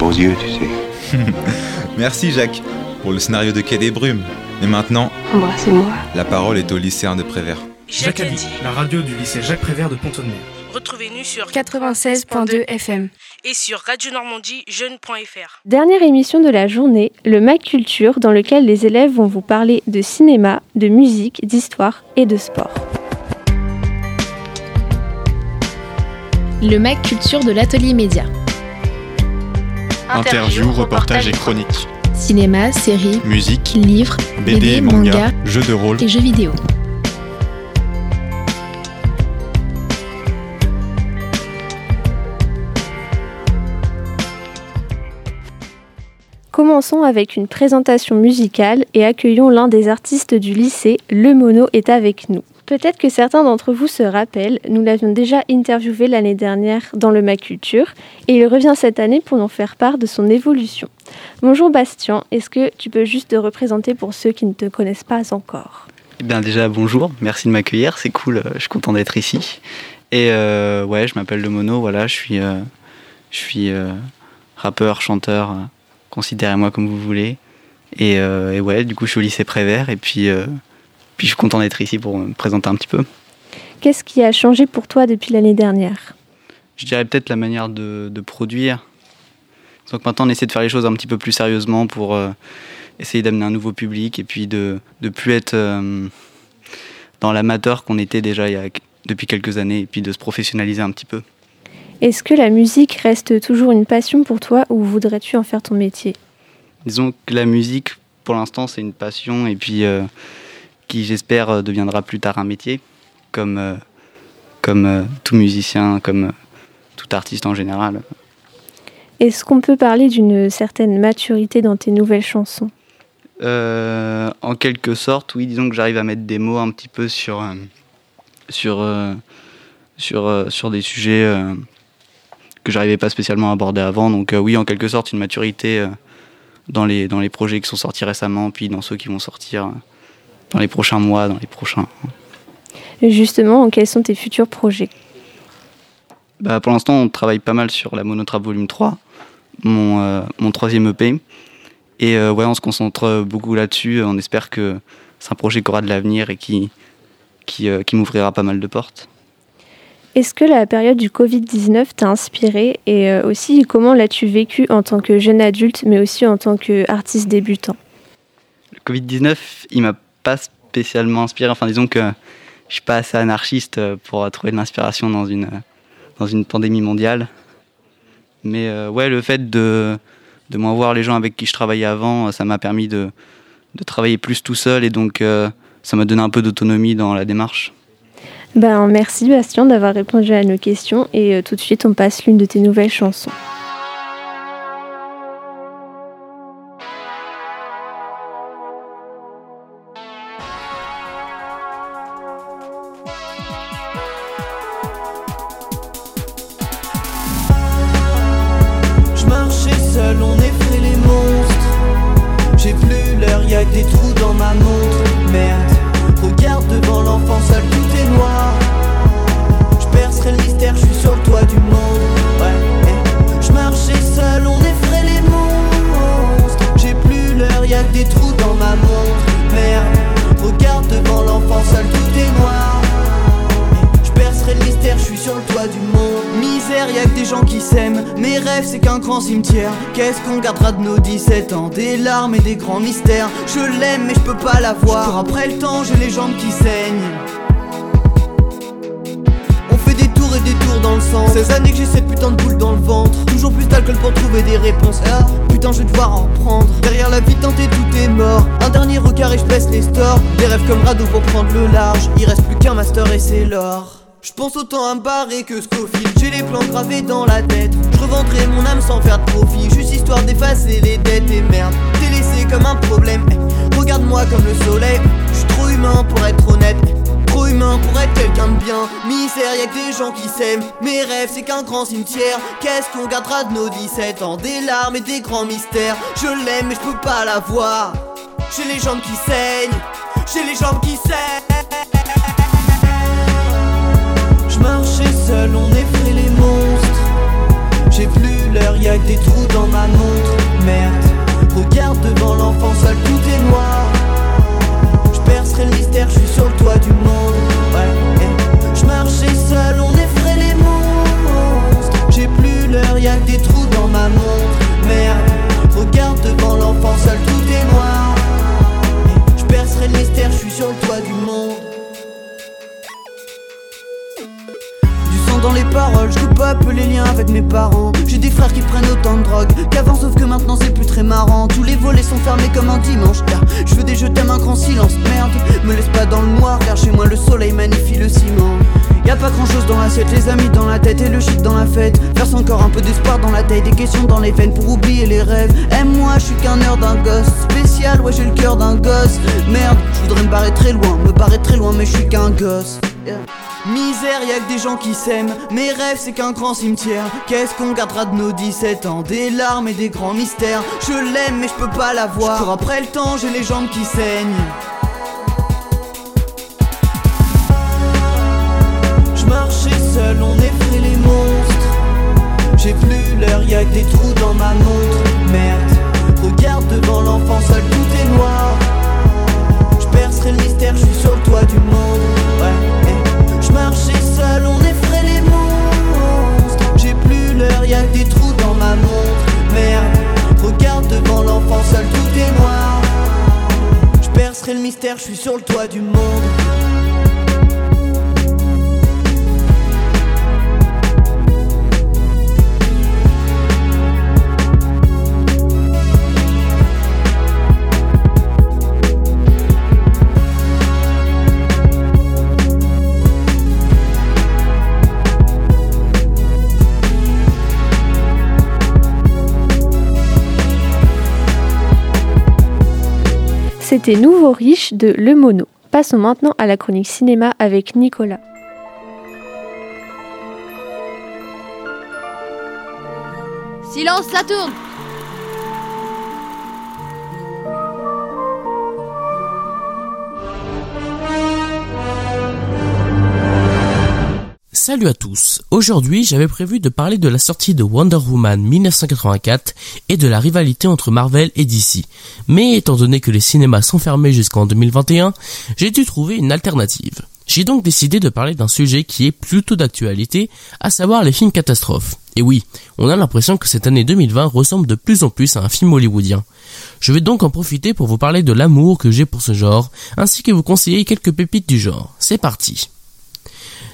beaux yeux, tu sais. Merci Jacques pour le scénario de Quai des Brumes. Et maintenant, Embrassez-moi. la parole est au lycéen de Prévert. Jacques dit, la radio du lycée Jacques Prévert de Pont-de-Mer. Retrouvez-nous sur 96.2 FM. et sur Radio Normandie jeune.fr. Dernière émission de la journée, le MAC Culture, dans lequel les élèves vont vous parler de cinéma, de musique, d'histoire et de sport. Le MAC Culture de l'Atelier Média. Interviews, reportages et chroniques. Cinéma, séries, Musique, livres, BD, manga, jeux de rôle. et jeux vidéo. Commençons avec une présentation musicale et accueillons l'un des artistes du lycée, Le Mono est avec nous. Peut-être que certains d'entre vous se rappellent, nous l'avions déjà interviewé l'année dernière dans le MAC Culture et il revient cette année pour nous faire part de son évolution. Bonjour Bastien, est-ce que tu peux juste te représenter pour ceux qui ne te connaissent pas encore? Eh bien déjà bonjour, merci de m'accueillir, c'est cool, euh, je suis content d'être ici. Et euh, ouais, je m'appelle Le Mono, voilà, je suis, euh, je suis rappeur, chanteur, considérez-moi comme vous voulez. Et, ouais, du coup je suis au lycée Prévert et puis, puis je suis content d'être ici pour me présenter un petit peu. Qu'est-ce qui a changé pour toi depuis l'année dernière? Je dirais peut-être la manière de, de produire. Donc maintenant on essaie de faire les choses un petit peu plus sérieusement pour euh, essayer d'amener un nouveau public et puis de ne plus être euh, dans l'amateur qu'on était déjà il y a, depuis quelques années et puis de se professionnaliser un petit peu. Est-ce que la musique reste toujours une passion pour toi ou voudrais-tu en faire ton métier? Disons que la musique pour l'instant c'est une passion et puis euh, qui j'espère euh, deviendra plus tard un métier comme, euh, comme euh, tout musicien, comme tout artiste en général. Est-ce qu'on peut parler d'une certaine maturité dans tes nouvelles chansons? Euh, en quelque sorte, oui, disons que j'arrive à mettre des mots un petit peu sur, sur, sur, sur des sujets que j'arrivais pas spécialement à aborder avant. Donc euh, oui, en quelque sorte, une maturité dans, les, dans les projets qui sont sortis récemment, puis dans ceux qui vont sortir dans les prochains mois, dans les prochains. Justement, quels sont tes futurs projets? Bah, pour l'instant, on travaille pas mal sur la Monotrap Volume 3, mon, euh, mon troisième EP. Et euh, ouais, on se concentre beaucoup là-dessus. On espère que c'est un projet qui aura de l'avenir et qui, qui, euh, qui m'ouvrira pas mal de portes. Est-ce que la période du Covid-19 t'a inspiré? Et aussi comment l'as-tu vécu en tant que jeune adulte mais aussi en tant qu'artiste débutant? Le Covid-19, il m'a pas spécialement inspiré. Enfin, disons que je suis pas assez anarchiste euh, pour trouver de l'inspiration dans une, dans une pandémie mondiale. Mais euh, ouais, le fait de, de moins voir les gens avec qui je travaillais avant, euh, ça m'a permis de, de travailler plus tout seul et donc euh, ça m'a donné un peu d'autonomie dans la démarche. Ben merci Bastien d'avoir répondu à nos questions et euh, tout de suite on passe l'une de tes nouvelles chansons. Des trous dans ma montre. Merde, regarde devant l'enfant, seul tout est noir. Je percerai le mystère, je suis sur le toit du monde. Ouais, eh. je marchais seul, on effraie les monstres. J'ai plus l'heure, y'a que des trous dans ma montre. Merde, regarde devant l'enfant, seul tout est noir. Je percerai le mystère, je suis sur le toit du monde. Y'a que des gens qui s'aiment. Mes rêves, c'est qu'un grand cimetière. Qu'est-ce qu'on gardera de nos 17 ans? Des larmes et des grands mystères. Je l'aime, mais je peux pas la voir. Après le temps, j'ai les jambes qui saignent. On fait des tours et des tours dans le sang 16 années que j'ai cette putain de boule dans le ventre Toujours plus d'alcool pour trouver des réponses Ah putain je vais devoir en prendre Derrière la vie tentée tout est mort Un dernier regard et je baisse les stores Des rêves comme radeau pour prendre le large Il reste plus qu'un master et c'est l'or je pense autant à me barrer que Scofield. J'ai les plans gravés dans la tête. Je revendrai mon âme sans faire de profit. Juste histoire d'effacer les dettes et merde. T'es laissé comme un problème. Eh. Regarde-moi comme le soleil. Je suis trop humain pour être honnête. Trop humain pour être quelqu'un de bien. Misère, y'a que des gens qui s'aiment. Mes rêves c'est qu'un grand cimetière. Qu'est-ce qu'on gardera de nos 17 ans? Des larmes et des grands mystères. Je l'aime mais je peux pas la voir. J'ai les jambes qui saignent. J'ai les jambes qui saignent seul, on effraie les monstres. J'ai plus l'heure, y'a que des trous dans ma montre. Merde, regarde devant l'enfant seul, tout est noir. D'espoir dans la taille, des questions dans les veines pour oublier les rêves. Aime-moi, je suis qu'un heure d'un gosse spécial, ouais j'ai le cœur d'un gosse. Merde, je voudrais me barrer très loin, me barrer très loin, mais je suis qu'un gosse. Misère, y'a que des gens qui s'aiment. Mes rêves, c'est qu'un grand cimetière. Qu'est-ce qu'on gardera de nos 17 ans? Des larmes et des grands mystères. Je l'aime, mais je peux pas la voir. Pour après le temps, j'ai les jambes qui saignent. Que des trous dans ma montre. Merde, regarde devant l'enfant, seul tout est noir. Je percerai le mystère, je suis sur le toit du monde. Ouais, eh. je marchais seul, on effraie les monstres. J'ai plus l'heure, y'a que des trous dans ma montre. Merde, regarde devant l'enfant, seul tout est noir. Je percerai le mystère, je suis sur le toit du monde. C'était Nouveau Riche de Le Mono. Passons maintenant à la chronique cinéma avec Nicolas. Silence, ça tourne Salut à tous. Aujourd'hui, j'avais prévu de parler de la sortie de Wonder Woman 1984 et de la rivalité entre Marvel et DC. Mais étant donné que les cinémas sont fermés jusqu'en 2021, j'ai dû trouver une alternative. J'ai donc décidé de parler d'un sujet qui est plutôt d'actualité, à savoir les films catastrophes. Et oui, on a l'impression que cette année 2020 ressemble de plus en plus à un film hollywoodien. Je vais donc en profiter pour vous parler de l'amour que j'ai pour ce genre, ainsi que vous conseiller quelques pépites du genre. C'est parti.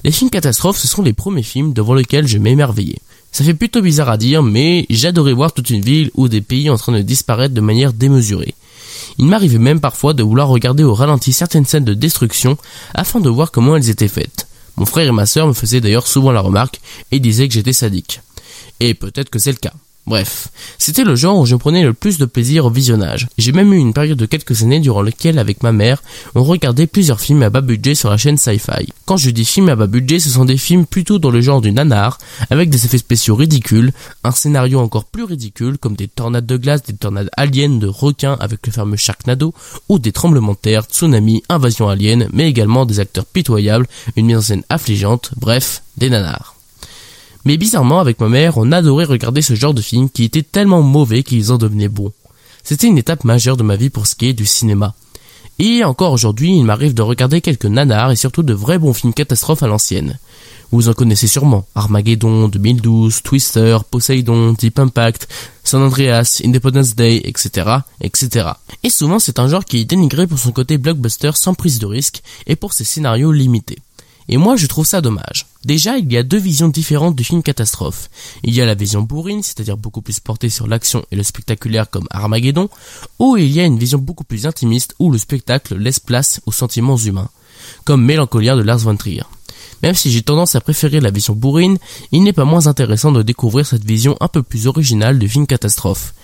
Les films catastrophes, ce sont les premiers films devant lesquels je m'émerveillais. Ça fait plutôt bizarre à dire, mais j'adorais voir toute une ville ou des pays en train de disparaître de manière démesurée. Il m'arrivait même parfois de vouloir regarder au ralenti certaines scènes de destruction afin de voir comment elles étaient faites. Mon frère et ma sœur me faisaient d'ailleurs souvent la remarque et disaient que j'étais sadique. Et peut-être que c'est le cas. Bref, c'était le genre où je prenais le plus de plaisir au visionnage. J'ai même eu une période de quelques années durant laquelle, avec ma mère, on regardait plusieurs films à bas budget sur la chaîne Sci-Fi. Quand je dis films à bas budget, ce sont des films plutôt dans le genre du nanar, avec des effets spéciaux ridicules, un scénario encore plus ridicule, comme des tornades de glace, des tornades aliens de requins avec le fameux Sharknado, ou des tremblements de terre, tsunamis, invasion alien, mais également des acteurs pitoyables, une mise en scène affligeante, bref, des nanars. Mais bizarrement, avec ma mère, on adorait regarder ce genre de films qui étaient tellement mauvais qu'ils en devenaient bons. C'était une étape majeure de ma vie pour ce qui est du cinéma. Et encore aujourd'hui, il m'arrive de regarder quelques nanars et surtout de vrais bons films catastrophes à l'ancienne. Vous en connaissez sûrement. Armageddon, 2012, Twister, Poseidon, Deep Impact, San Andreas, Independence Day, etc., etc. Et souvent, c'est un genre qui est dénigré pour son côté blockbuster sans prise de risque et pour ses scénarios limités. Et moi, je trouve ça dommage. Déjà, il y a deux visions différentes du film catastrophe. Il y a la vision bourrine, c'est-à-dire beaucoup plus portée sur l'action et le spectaculaire comme Armageddon, ou il y a une vision beaucoup plus intimiste où le spectacle laisse place aux sentiments humains, comme Mélancolia de Lars von Trier. Même si j'ai tendance à préférer la vision bourrine, il n'est pas moins intéressant de découvrir cette vision un peu plus originale du film catastrophe.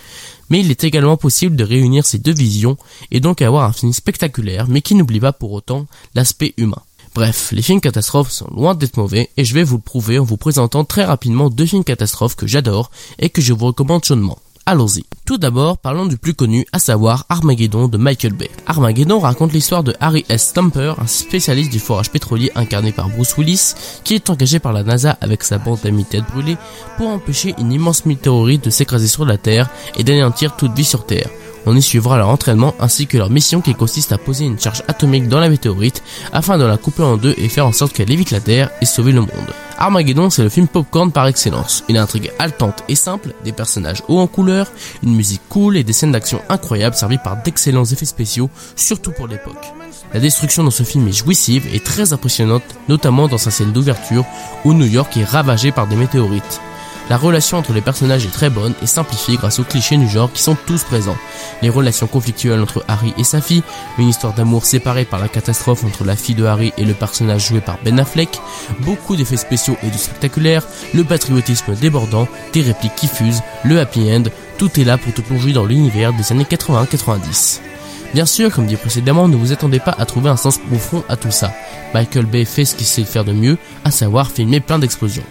Mais il est également possible de réunir ces deux visions et donc avoir un film spectaculaire mais qui n'oublie pas pour autant l'aspect humain. Bref, les films catastrophes sont loin d'être mauvais et je vais vous le prouver en vous présentant très rapidement deux films catastrophes que j'adore et que je vous recommande chaudement. Allons-y. Tout d'abord, parlons du plus connu, à savoir Armageddon de Michael Bay. Armageddon raconte l'histoire de Harry S. Stamper, un spécialiste du forage pétrolier incarné par Bruce Willis, qui est engagé par la NASA avec sa bande d'amis tête brûlée pour empêcher une immense météorite de s'écraser sur la Terre et d'anéantir toute vie sur Terre. On y suivra leur entraînement ainsi que leur mission qui consiste à poser une charge atomique dans la météorite afin de la couper en deux et faire en sorte qu'elle évite la Terre et sauver le monde. Armageddon, c'est le film popcorn par excellence. Une intrigue haletante et simple, des personnages hauts en couleur, une musique cool et des scènes d'action incroyables servies par d'excellents effets spéciaux, surtout pour l'époque. La destruction dans ce film est jouissive et très impressionnante, notamment dans sa scène d'ouverture où New York est ravagée par des météorites. La relation entre les personnages est très bonne et simplifiée grâce aux clichés du genre qui sont tous présents. Les relations conflictuelles entre Harry et sa fille, une histoire d'amour séparée par la catastrophe entre la fille de Harry et le personnage joué par Ben Affleck, beaucoup d'effets spéciaux et du spectaculaire, le patriotisme débordant, des répliques qui fusent, le happy end, tout est là pour te plonger dans l'univers des années 80-90. Bien sûr, comme dit précédemment, ne vous attendez pas à trouver un sens profond à tout ça. Michael Bay fait ce qu'il sait faire de mieux, à savoir filmer plein d'explosions.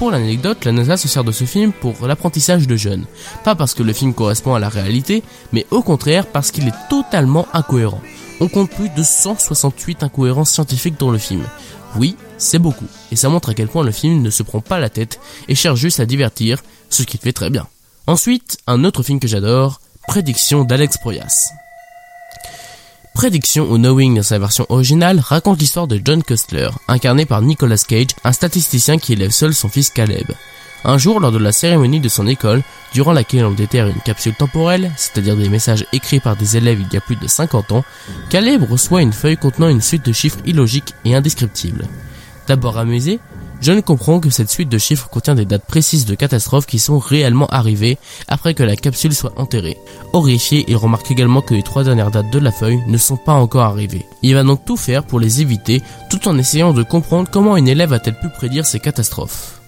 Pour l'anecdote, la NASA se sert de ce film pour l'apprentissage de jeunes. Pas parce que le film correspond à la réalité, mais au contraire parce qu'il est totalement incohérent. On compte plus de 168 incohérences scientifiques dans le film. Oui, c'est beaucoup, et ça montre à quel point le film ne se prend pas la tête et cherche juste à divertir, ce qu'il fait très bien. Ensuite, un autre film que j'adore, Prédiction d'Alex Proyas. Prédiction ou Knowing dans sa version originale raconte l'histoire de John Custler, incarné par Nicolas Cage, un statisticien qui élève seul son fils Caleb. Un jour, lors de la cérémonie de son école, durant laquelle on déterre une capsule temporelle, c'est-à-dire des messages écrits par des élèves il y a plus de 50 ans, Caleb reçoit une feuille contenant une suite de chiffres illogiques et indescriptibles. D'abord amusé, John comprend que cette suite de chiffres contient des dates précises de catastrophes qui sont réellement arrivées après que la capsule soit enterrée. Horrifié, il remarque également que les trois dernières dates de la feuille ne sont pas encore arrivées. Il va donc tout faire pour les éviter tout en essayant de comprendre comment une élève a-t-elle pu prédire ces catastrophes.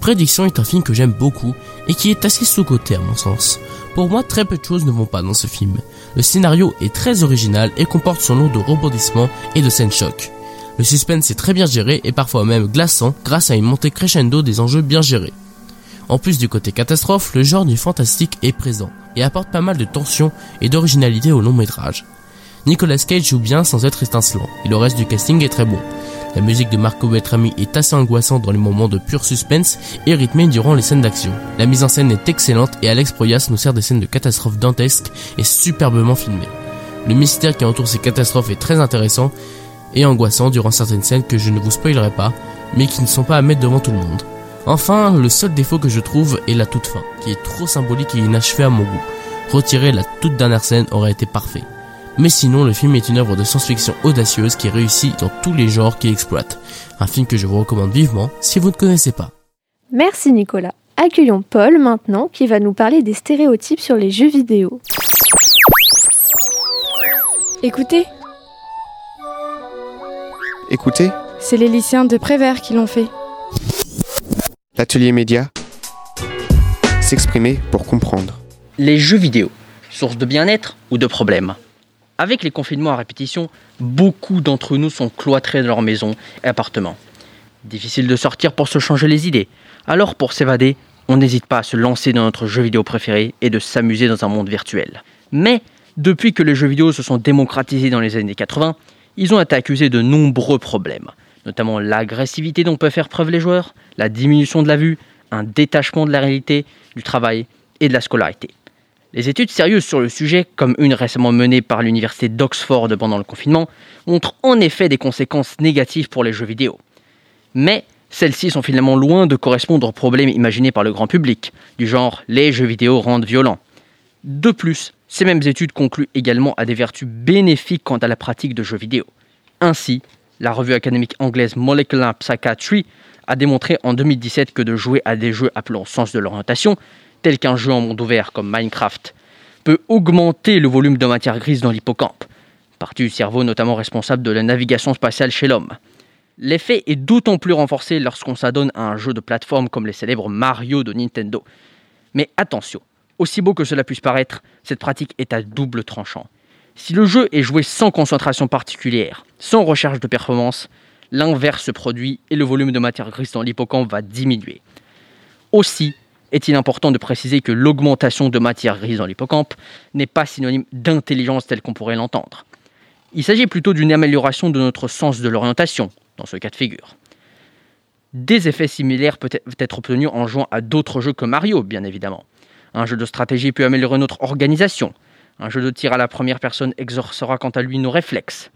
Prédiction est un film que j'aime beaucoup et qui est assez sous-coté à mon sens. Pour moi, très peu de choses ne vont pas dans ce film. Le scénario est très original et comporte son lot de rebondissements et de scènes chocs. Le suspense est très bien géré et parfois même glaçant grâce à une montée crescendo des enjeux bien gérés. En plus du côté catastrophe, le genre du fantastique est présent et apporte pas mal de tension et d'originalité au long métrage. Nicolas Cage joue bien sans être étincelant et le reste du casting est très bon. La musique de Marco Beltrami est assez angoissante dans les moments de pur suspense et rythmée durant les scènes d'action. La mise en scène est excellente et Alex Proyas nous sert des scènes de catastrophes dantesques et superbement filmées. Le mystère qui entoure ces catastrophes est très intéressant et angoissant durant certaines scènes que je ne vous spoilerai pas, mais qui ne sont pas à mettre devant tout le monde. Enfin, le seul défaut que je trouve est la toute fin, qui est trop symbolique et inachevée à mon goût. Retirer la toute dernière scène aurait été parfait. Mais sinon, le film est une œuvre de science-fiction audacieuse qui réussit dans tous les genres qu'il exploite. Un film que je vous recommande vivement si vous ne connaissez pas. Merci Nicolas. Accueillons Paul maintenant qui va nous parler des stéréotypes sur les jeux vidéo. Écoutez, Écoutez, c'est les lycéens de Prévert qui l'ont fait. l'atelier média, s'exprimer pour comprendre. Les jeux vidéo, source de bien-être ou de problèmes Avec les confinements à répétition, beaucoup d'entre nous sont cloîtrés dans leur maison et appartements. Difficile de sortir pour se changer les idées. Alors pour s'évader, on n'hésite pas à se lancer dans notre jeu vidéo préféré et de s'amuser dans un monde virtuel. Mais depuis que les jeux vidéo se sont démocratisés dans les années 80, ils ont été accusés de nombreux problèmes, notamment l'agressivité dont peuvent faire preuve les joueurs, la diminution de la vue, un détachement de la réalité, du travail et de la scolarité. Les études sérieuses sur le sujet, comme une récemment menée par l'université d'Oxford pendant le confinement, montrent en effet des conséquences négatives pour les jeux vidéo. Mais celles-ci sont finalement loin de correspondre aux problèmes imaginés par le grand public, du genre les jeux vidéo rendent violents. De plus, ces mêmes études concluent également à des vertus bénéfiques quant à la pratique de jeux vidéo. Ainsi, la revue académique anglaise Molecular Psychiatry a démontré en 2017 que de jouer à des jeux appelant sens de l'orientation, tels qu'un jeu en monde ouvert comme Minecraft, peut augmenter le volume de matière grise dans l'hippocampe, partie du cerveau notamment responsable de la navigation spatiale chez l'homme. L'effet est d'autant plus renforcé lorsqu'on s'adonne à un jeu de plateforme comme les célèbres Mario de Nintendo. Mais attention, aussi beau que cela puisse paraître, cette pratique est à double tranchant. Si le jeu est joué sans concentration particulière, sans recherche de performance, l'inverse se produit et le volume de matière grise dans l'hippocampe va diminuer. Aussi, est-il important de préciser que l'augmentation de matière grise dans l'hippocampe n'est pas synonyme d'intelligence telle qu'on pourrait l'entendre. Il s'agit plutôt d'une amélioration de notre sens de l'orientation, dans ce cas de figure. Des effets similaires peuvent être obtenus en jouant à d'autres jeux que Mario, bien évidemment. Un jeu de stratégie peut améliorer notre organisation. Un jeu de tir à la première personne exorcera quant à lui nos réflexes.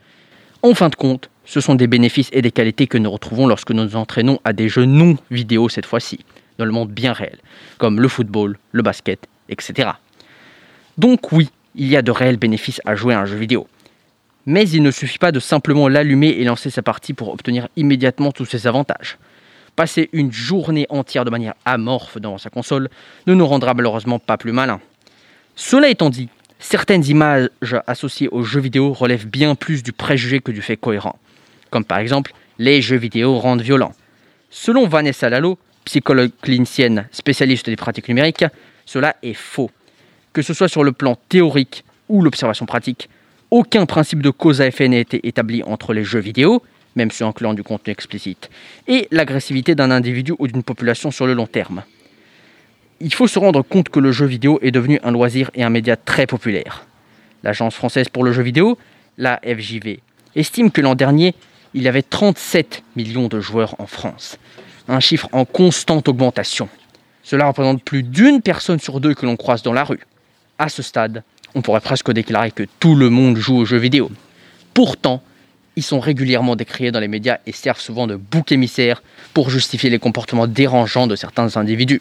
En fin de compte, ce sont des bénéfices et des qualités que nous retrouvons lorsque nous nous entraînons à des jeux non vidéo cette fois-ci, dans le monde bien réel, comme le football, le basket, etc. Donc oui, il y a de réels bénéfices à jouer à un jeu vidéo. Mais il ne suffit pas de simplement l'allumer et lancer sa partie pour obtenir immédiatement tous ces avantages. Passer une journée entière de manière amorphe devant sa console ne nous rendra malheureusement pas plus malin. Cela étant dit, certaines images associées aux jeux vidéo relèvent bien plus du préjugé que du fait cohérent. Comme par exemple, les jeux vidéo rendent violents. Selon Vanessa Lalo, psychologue clinicienne spécialiste des pratiques numériques, cela est faux. Que ce soit sur le plan théorique ou l'observation pratique, aucun principe de cause à effet n'a été établi entre les jeux vidéo, même ceux incluant du contenu explicite, et l'agressivité d'un individu ou d'une population sur le long terme. Il faut se rendre compte que le jeu vidéo est devenu un loisir et un média très populaire. L'Agence française pour le jeu vidéo, la FJV, estime que l'an dernier, il y avait 37 millions de joueurs en France, un chiffre en constante augmentation. Cela représente plus d'une personne sur deux que l'on croise dans la rue. À ce stade, on pourrait presque déclarer que tout le monde joue aux jeux vidéo. Pourtant, ils sont régulièrement décriés dans les médias et servent souvent de bouc émissaire pour justifier les comportements dérangeants de certains individus.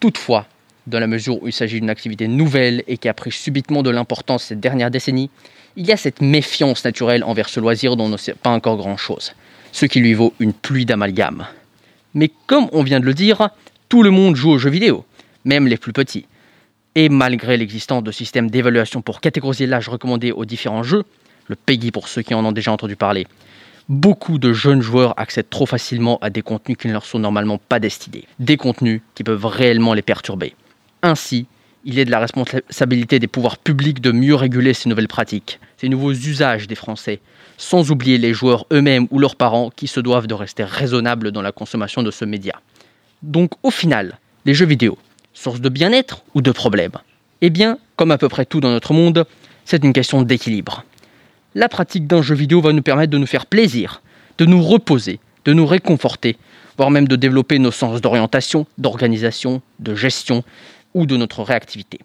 Toutefois, dans la mesure où il s'agit d'une activité nouvelle et qui a pris subitement de l'importance ces dernières décennies, il y a cette méfiance naturelle envers ce loisir dont on ne sait pas encore grand-chose, ce qui lui vaut une pluie d'amalgame. Mais comme on vient de le dire, tout le monde joue aux jeux vidéo, même les plus petits. Et malgré l'existence de systèmes d'évaluation pour catégoriser l'âge recommandé aux différents jeux, le PEGI pour ceux qui en ont déjà entendu parler, beaucoup de jeunes joueurs accèdent trop facilement à des contenus qui ne leur sont normalement pas destinés, des contenus qui peuvent réellement les perturber. Ainsi, il est de la responsabilité des pouvoirs publics de mieux réguler ces nouvelles pratiques, ces nouveaux usages des Français, sans oublier les joueurs eux-mêmes ou leurs parents qui se doivent de rester raisonnables dans la consommation de ce média. Donc au final, les jeux vidéo, source de bien-être ou de problèmes? Eh bien, comme à peu près tout dans notre monde, c'est une question d'équilibre. La pratique d'un jeu vidéo va nous permettre de nous faire plaisir, de nous reposer, de nous réconforter, voire même de développer nos sens d'orientation, d'organisation, de gestion, ou de notre réactivité.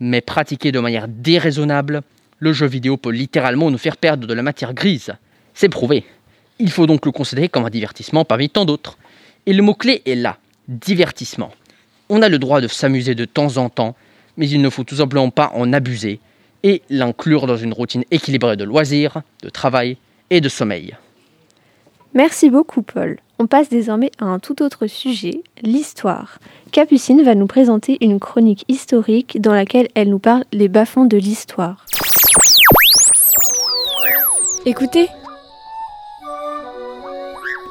Mais pratiqué de manière déraisonnable, le jeu vidéo peut littéralement nous faire perdre de la matière grise. C'est prouvé. Il faut donc le considérer comme un divertissement parmi tant d'autres. Et le mot-clé est là, divertissement. On a le droit de s'amuser de temps en temps, mais il ne faut tout simplement pas en abuser et l'inclure dans une routine équilibrée de loisirs, de travail et de sommeil. Merci beaucoup Paul. On passe désormais à un tout autre sujet, l'histoire. Capucine va nous présenter une chronique historique dans laquelle elle nous parle des bas-fonds de l'histoire. Écoutez.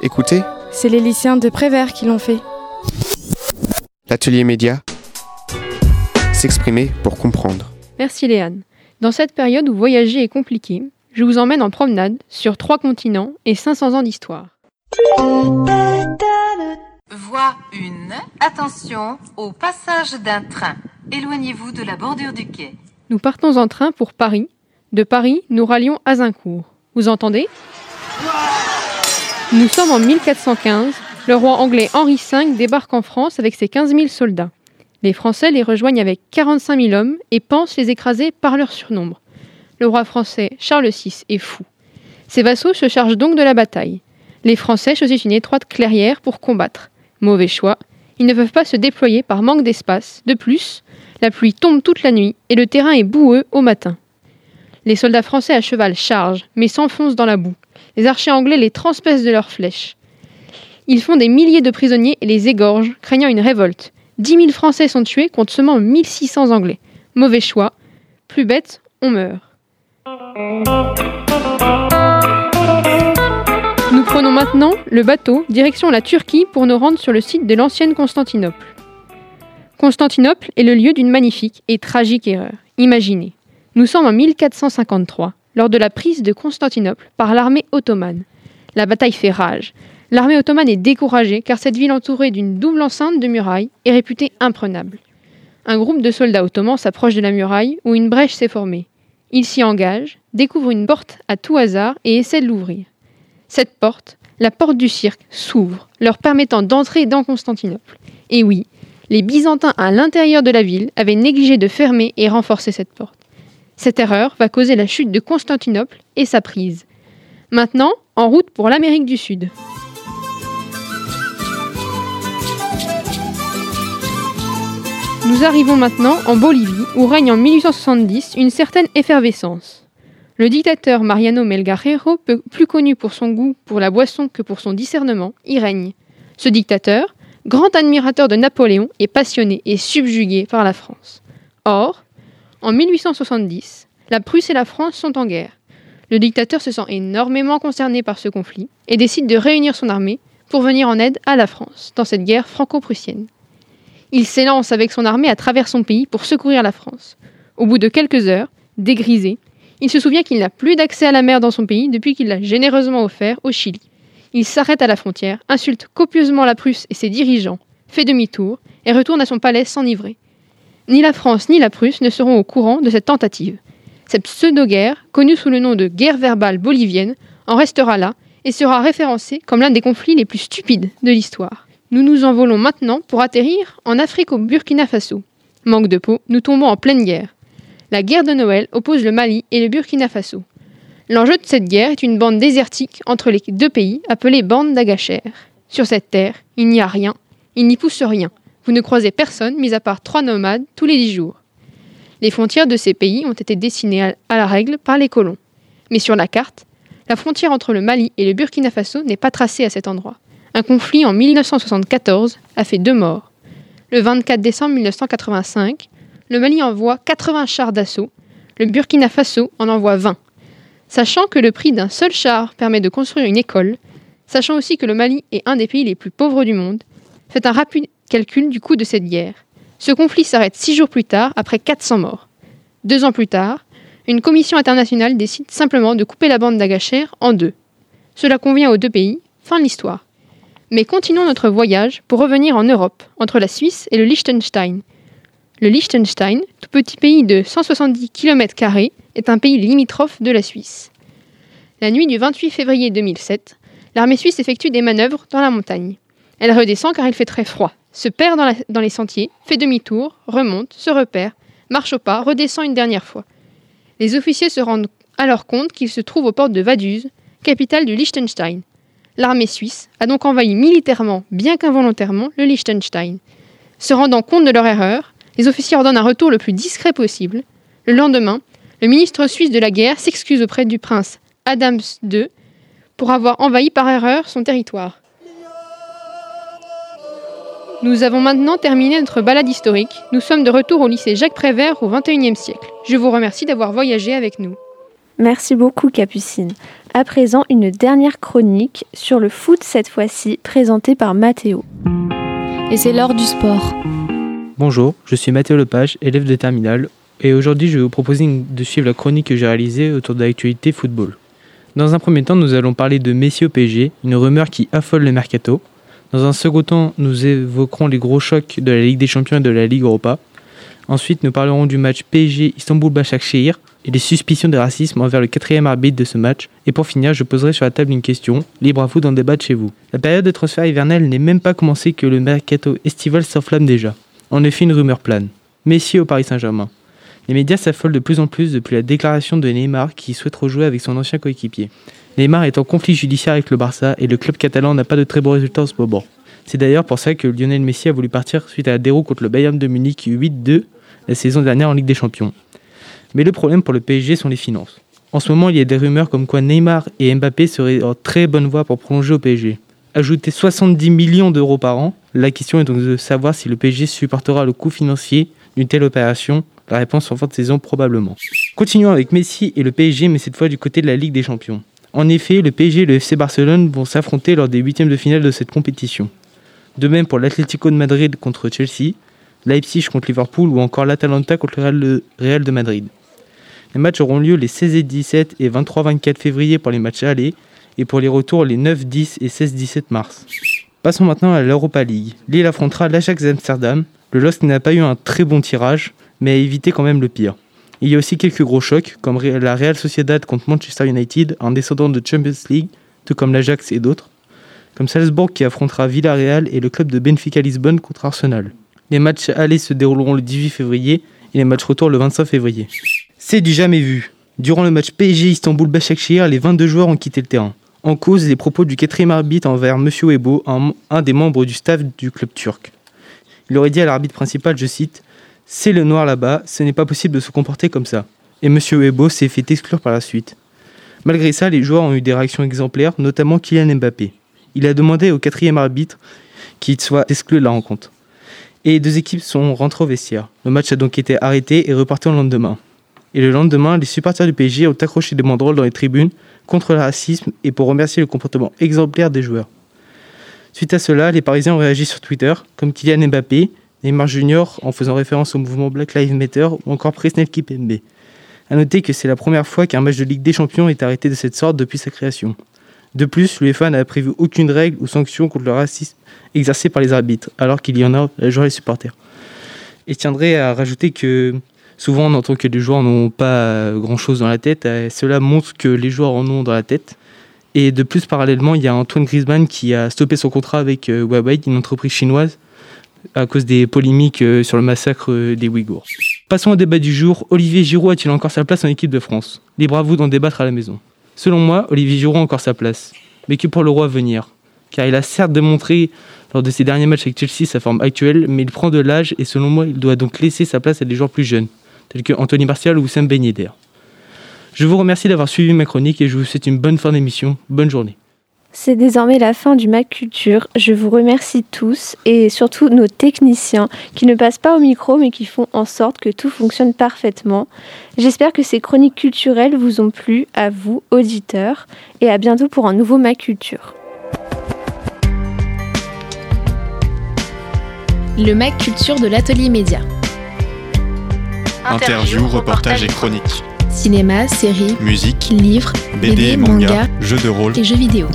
Écoutez. C'est les lycéens de Prévert qui l'ont fait. L'atelier média. S'exprimer pour comprendre. Merci Léane. Dans cette période où voyager est compliqué, je vous emmène en promenade sur trois continents et 500 ans d'histoire. Voie 1. Attention au passage d'un train. Éloignez-vous de la bordure du quai. Nous partons en train pour Paris. De Paris, nous rallions Azincourt. Vous entendez? Nous sommes en 1415. Le roi anglais Henri V débarque en France avec ses 15 000 soldats. Les Français les rejoignent avec 45 000 hommes et pensent les écraser par leur surnombre. Le roi français Charles VI est fou. Ses vassaux se chargent donc de la bataille. Les Français choisissent une étroite clairière pour combattre. Mauvais choix. Ils ne peuvent pas se déployer par manque d'espace. De plus, la pluie tombe toute la nuit et le terrain est boueux au matin. Les soldats français à cheval chargent, mais s'enfoncent dans la boue. Les archers anglais les transpercent de leurs flèches. Ils font des milliers de prisonniers et les égorgent, craignant une révolte. Dix mille Français sont tués contre seulement 1600 Anglais. Mauvais choix. Plus bête, on meurt. Nous prenons maintenant le bateau direction la Turquie pour nous rendre sur le site de l'ancienne Constantinople. Constantinople est le lieu d'une magnifique et tragique erreur. Imaginez, nous sommes en 1453, lors de la prise de Constantinople par l'armée ottomane. La bataille fait rage. L'armée ottomane est découragée car cette ville entourée d'une double enceinte de murailles est réputée imprenable. Un groupe de soldats ottomans s'approche de la muraille où une brèche s'est formée. Ils s'y engagent, découvrent une porte à tout hasard et essaient de l'ouvrir. Cette porte, la porte du cirque, s'ouvre, leur permettant d'entrer dans Constantinople. Et oui, les Byzantins à l'intérieur de la ville avaient négligé de fermer et renforcer cette porte. Cette erreur va causer la chute de Constantinople et sa prise. Maintenant, en route pour l'Amérique du Sud. Nous arrivons maintenant en Bolivie, où règne en 1870 une certaine effervescence. Le dictateur Mariano Melgarejo, plus connu pour son goût pour la boisson que pour son discernement, y règne. Ce dictateur, grand admirateur de Napoléon, est passionné et subjugué par la France. Or, en 1870, la Prusse et la France sont en guerre. Le dictateur se sent énormément concerné par ce conflit et décide de réunir son armée pour venir en aide à la France dans cette guerre franco-prussienne. Il s'élance avec son armée à travers son pays pour secourir la France. Au bout de quelques heures, dégrisé, il se souvient qu'il n'a plus d'accès à la mer dans son pays depuis qu'il l'a généreusement offert au Chili. Il s'arrête à la frontière, insulte copieusement la Prusse et ses dirigeants, fait demi-tour et retourne à son palais s'enivrer. Ni la France ni la Prusse ne seront au courant de cette tentative. Cette pseudo-guerre, connue sous le nom de guerre verbale bolivienne, en restera là et sera référencée comme l'un des conflits les plus stupides de l'histoire. Nous nous envolons maintenant pour atterrir en Afrique au Burkina Faso. Manque de peau, nous tombons en pleine guerre. La guerre de Noël oppose le Mali et le Burkina Faso. L'enjeu de cette guerre est une bande désertique entre les deux pays appelée bande d'Agachère. Sur cette terre, il n'y a rien, il n'y pousse rien. Vous ne croisez personne, mis à part trois nomades, tous les dix jours. Les frontières de ces pays ont été dessinées à la règle par les colons. Mais sur la carte, la frontière entre le Mali et le Burkina Faso n'est pas tracée à cet endroit. Un conflit en 1974 a fait deux morts. Le 24 décembre 1985, le Mali envoie 80 chars d'assaut, le Burkina Faso en envoie 20. Sachant que le prix d'un seul char permet de construire une école, sachant aussi que le Mali est un des pays les plus pauvres du monde, faites un rapide calcul du coût de cette guerre. Ce conflit s'arrête six jours plus tard, après 400 morts. Deux ans plus tard, une commission internationale décide simplement de couper la bande d'Agachère en deux. Cela convient aux deux pays, fin de l'histoire. Mais continuons notre voyage pour revenir en Europe, entre la Suisse et le Liechtenstein. Le Liechtenstein, tout petit pays de 170 km, est un pays limitrophe de la Suisse. La nuit du 28 février 2007, l'armée suisse effectue des manœuvres dans la montagne. Elle redescend car il fait très froid, se perd dans, les sentiers, fait demi-tour, remonte, se repère, marche au pas, redescend une dernière fois. Les officiers se rendent alors compte qu'ils se trouvent aux portes de Vaduz, capitale du Liechtenstein. L'armée suisse a donc envahi militairement, bien qu'involontairement, le Liechtenstein. Se rendant compte de leur erreur, les officiers ordonnent un retour le plus discret possible. Le lendemain, le ministre suisse de la guerre s'excuse auprès du prince Adams II pour avoir envahi par erreur son territoire. Nous avons maintenant terminé notre balade historique. Nous sommes de retour au lycée Jacques Prévert au XXIe siècle. Je vous remercie d'avoir voyagé avec nous. Merci beaucoup Capucine. À présent, une dernière chronique sur le foot cette fois-ci, présentée par Mathéo. Et c'est l'heure du sport. Bonjour, je suis Mathéo Lepage, élève de terminale, et aujourd'hui je vais vous proposer de suivre la chronique que j'ai réalisée autour de l'actualité football. Dans un premier temps, nous allons parler de Messi au PSG, une rumeur qui affole le mercato. Dans un second temps, nous évoquerons les gros chocs de la Ligue des Champions et de la Ligue Europa. Ensuite, nous parlerons du match PSG Istanbul Başakşehir et des suspicions de racisme envers le quatrième arbitre de ce match. Et pour finir, je poserai sur la table une question, libre à vous d'en débattre chez vous. La période de transfert hivernal n'est même pas commencée que le mercato estival s'enflamme déjà. En effet, une rumeur plane. Messi au Paris Saint-Germain. Les médias s'affolent de plus en plus depuis la déclaration de Neymar qui souhaite rejouer avec son ancien coéquipier. Neymar est en conflit judiciaire avec le Barça et le club catalan n'a pas de très bons résultats en ce moment. C'est d'ailleurs pour ça que Lionel Messi a voulu partir suite à la déroute contre le Bayern de Munich 8-2 la saison dernière en Ligue des Champions. Mais le problème pour le PSG sont les finances. En ce moment, il y a des rumeurs comme quoi Neymar et Mbappé seraient en très bonne voie pour prolonger au PSG. Ajouter 70 millions d'euros par an, la question est donc de savoir si le PSG supportera le coût financier d'une telle opération. La réponse en fin de saison probablement. Continuons avec Messi et le PSG, mais cette fois du côté de la Ligue des Champions. En effet, le PSG et le FC Barcelone vont s'affronter lors des huitièmes de finale de cette compétition. De même pour l'Atlético de Madrid contre Chelsea, Leipzig contre Liverpool ou encore l'Atalanta contre le Real de Madrid. Les matchs auront lieu les 16 et 17 et 23-24 février pour les matchs allés et pour les retours les 9, 10 et 16-17 mars. Passons maintenant à l'Europa League. Lille affrontera l'Ajax Amsterdam. Le LOSC n'a pas eu un très bon tirage, mais a évité quand même le pire. Il y a aussi quelques gros chocs, comme la Real Sociedad contre Manchester United en descendant de Champions League, tout comme l'Ajax et d'autres, comme Salzbourg qui affrontera Villarreal et le club de Benfica Lisbonne contre Arsenal. Les matchs allés se dérouleront le 18 février et les matchs retour le 25 février. C'est du jamais vu. Durant le match PSG Istanbul Başakşehir, les 22 joueurs ont quitté le terrain. En cause, les propos du quatrième arbitre envers M. Ebo, un, des membres du staff du club turc. Il aurait dit à l'arbitre principal, je cite, C'est le noir là-bas, ce n'est pas possible de se comporter comme ça. Et M. Ebo s'est fait exclure par la suite. Malgré ça, les joueurs ont eu des réactions exemplaires, notamment Kylian Mbappé. Il a demandé au quatrième arbitre qu'ils soient exclus de la rencontre. Et les deux équipes sont rentrées au vestiaire. Le match a donc été arrêté et reparti le lendemain. Et le lendemain, les supporters du PSG ont accroché des banderoles dans les tribunes contre le racisme et pour remercier le comportement exemplaire des joueurs. Suite à cela, les Parisiens ont réagi sur Twitter, comme Kylian Mbappé, Neymar Junior en faisant référence au mouvement Black Lives Matter ou encore Presnel Kipembe. A noter que c'est la première fois qu'un match de Ligue des Champions est arrêté de cette sorte depuis sa création. De plus, l'UEFA n'a prévu aucune règle ou sanction contre le racisme exercé par les arbitres, alors qu'il y en a joueurs et les supporters. Et je tiendrai à rajouter que souvent on entend que les joueurs n'ont pas grand-chose dans la tête, et cela montre que les joueurs en ont dans la tête. Et de plus, parallèlement, il y a Antoine Griezmann qui a stoppé son contrat avec Huawei, une entreprise chinoise, à cause des polémiques sur le massacre des Ouïghours. Passons au débat du jour. Olivier Giroud a-t-il encore sa place en équipe de France? Libre à vous d'en débattre à la maison. Selon moi, Olivier Giroud a encore sa place, mais que pour le roi venir? Car il a certes démontré lors de ses derniers matchs avec Chelsea sa forme actuelle, mais il prend de l'âge et selon moi, il doit donc laisser sa place à des joueurs plus jeunes, tels que Anthony Martial ou Sam Ben Yedder. Je vous remercie d'avoir suivi ma chronique et je vous souhaite une bonne fin d'émission. Bonne journée. C'est désormais la fin du Mac Culture. Je vous remercie tous et surtout nos techniciens qui ne passent pas au micro mais qui font en sorte que tout fonctionne parfaitement. J'espère que ces chroniques culturelles vous ont plu à vous, auditeurs, et à bientôt pour un nouveau Mac Culture. Le Mac Culture de l'Atelier Média. Interview, reportage et chronique. Cinéma, séries, musique, livres, BD, BD manga, manga, jeux de rôle et jeux vidéo.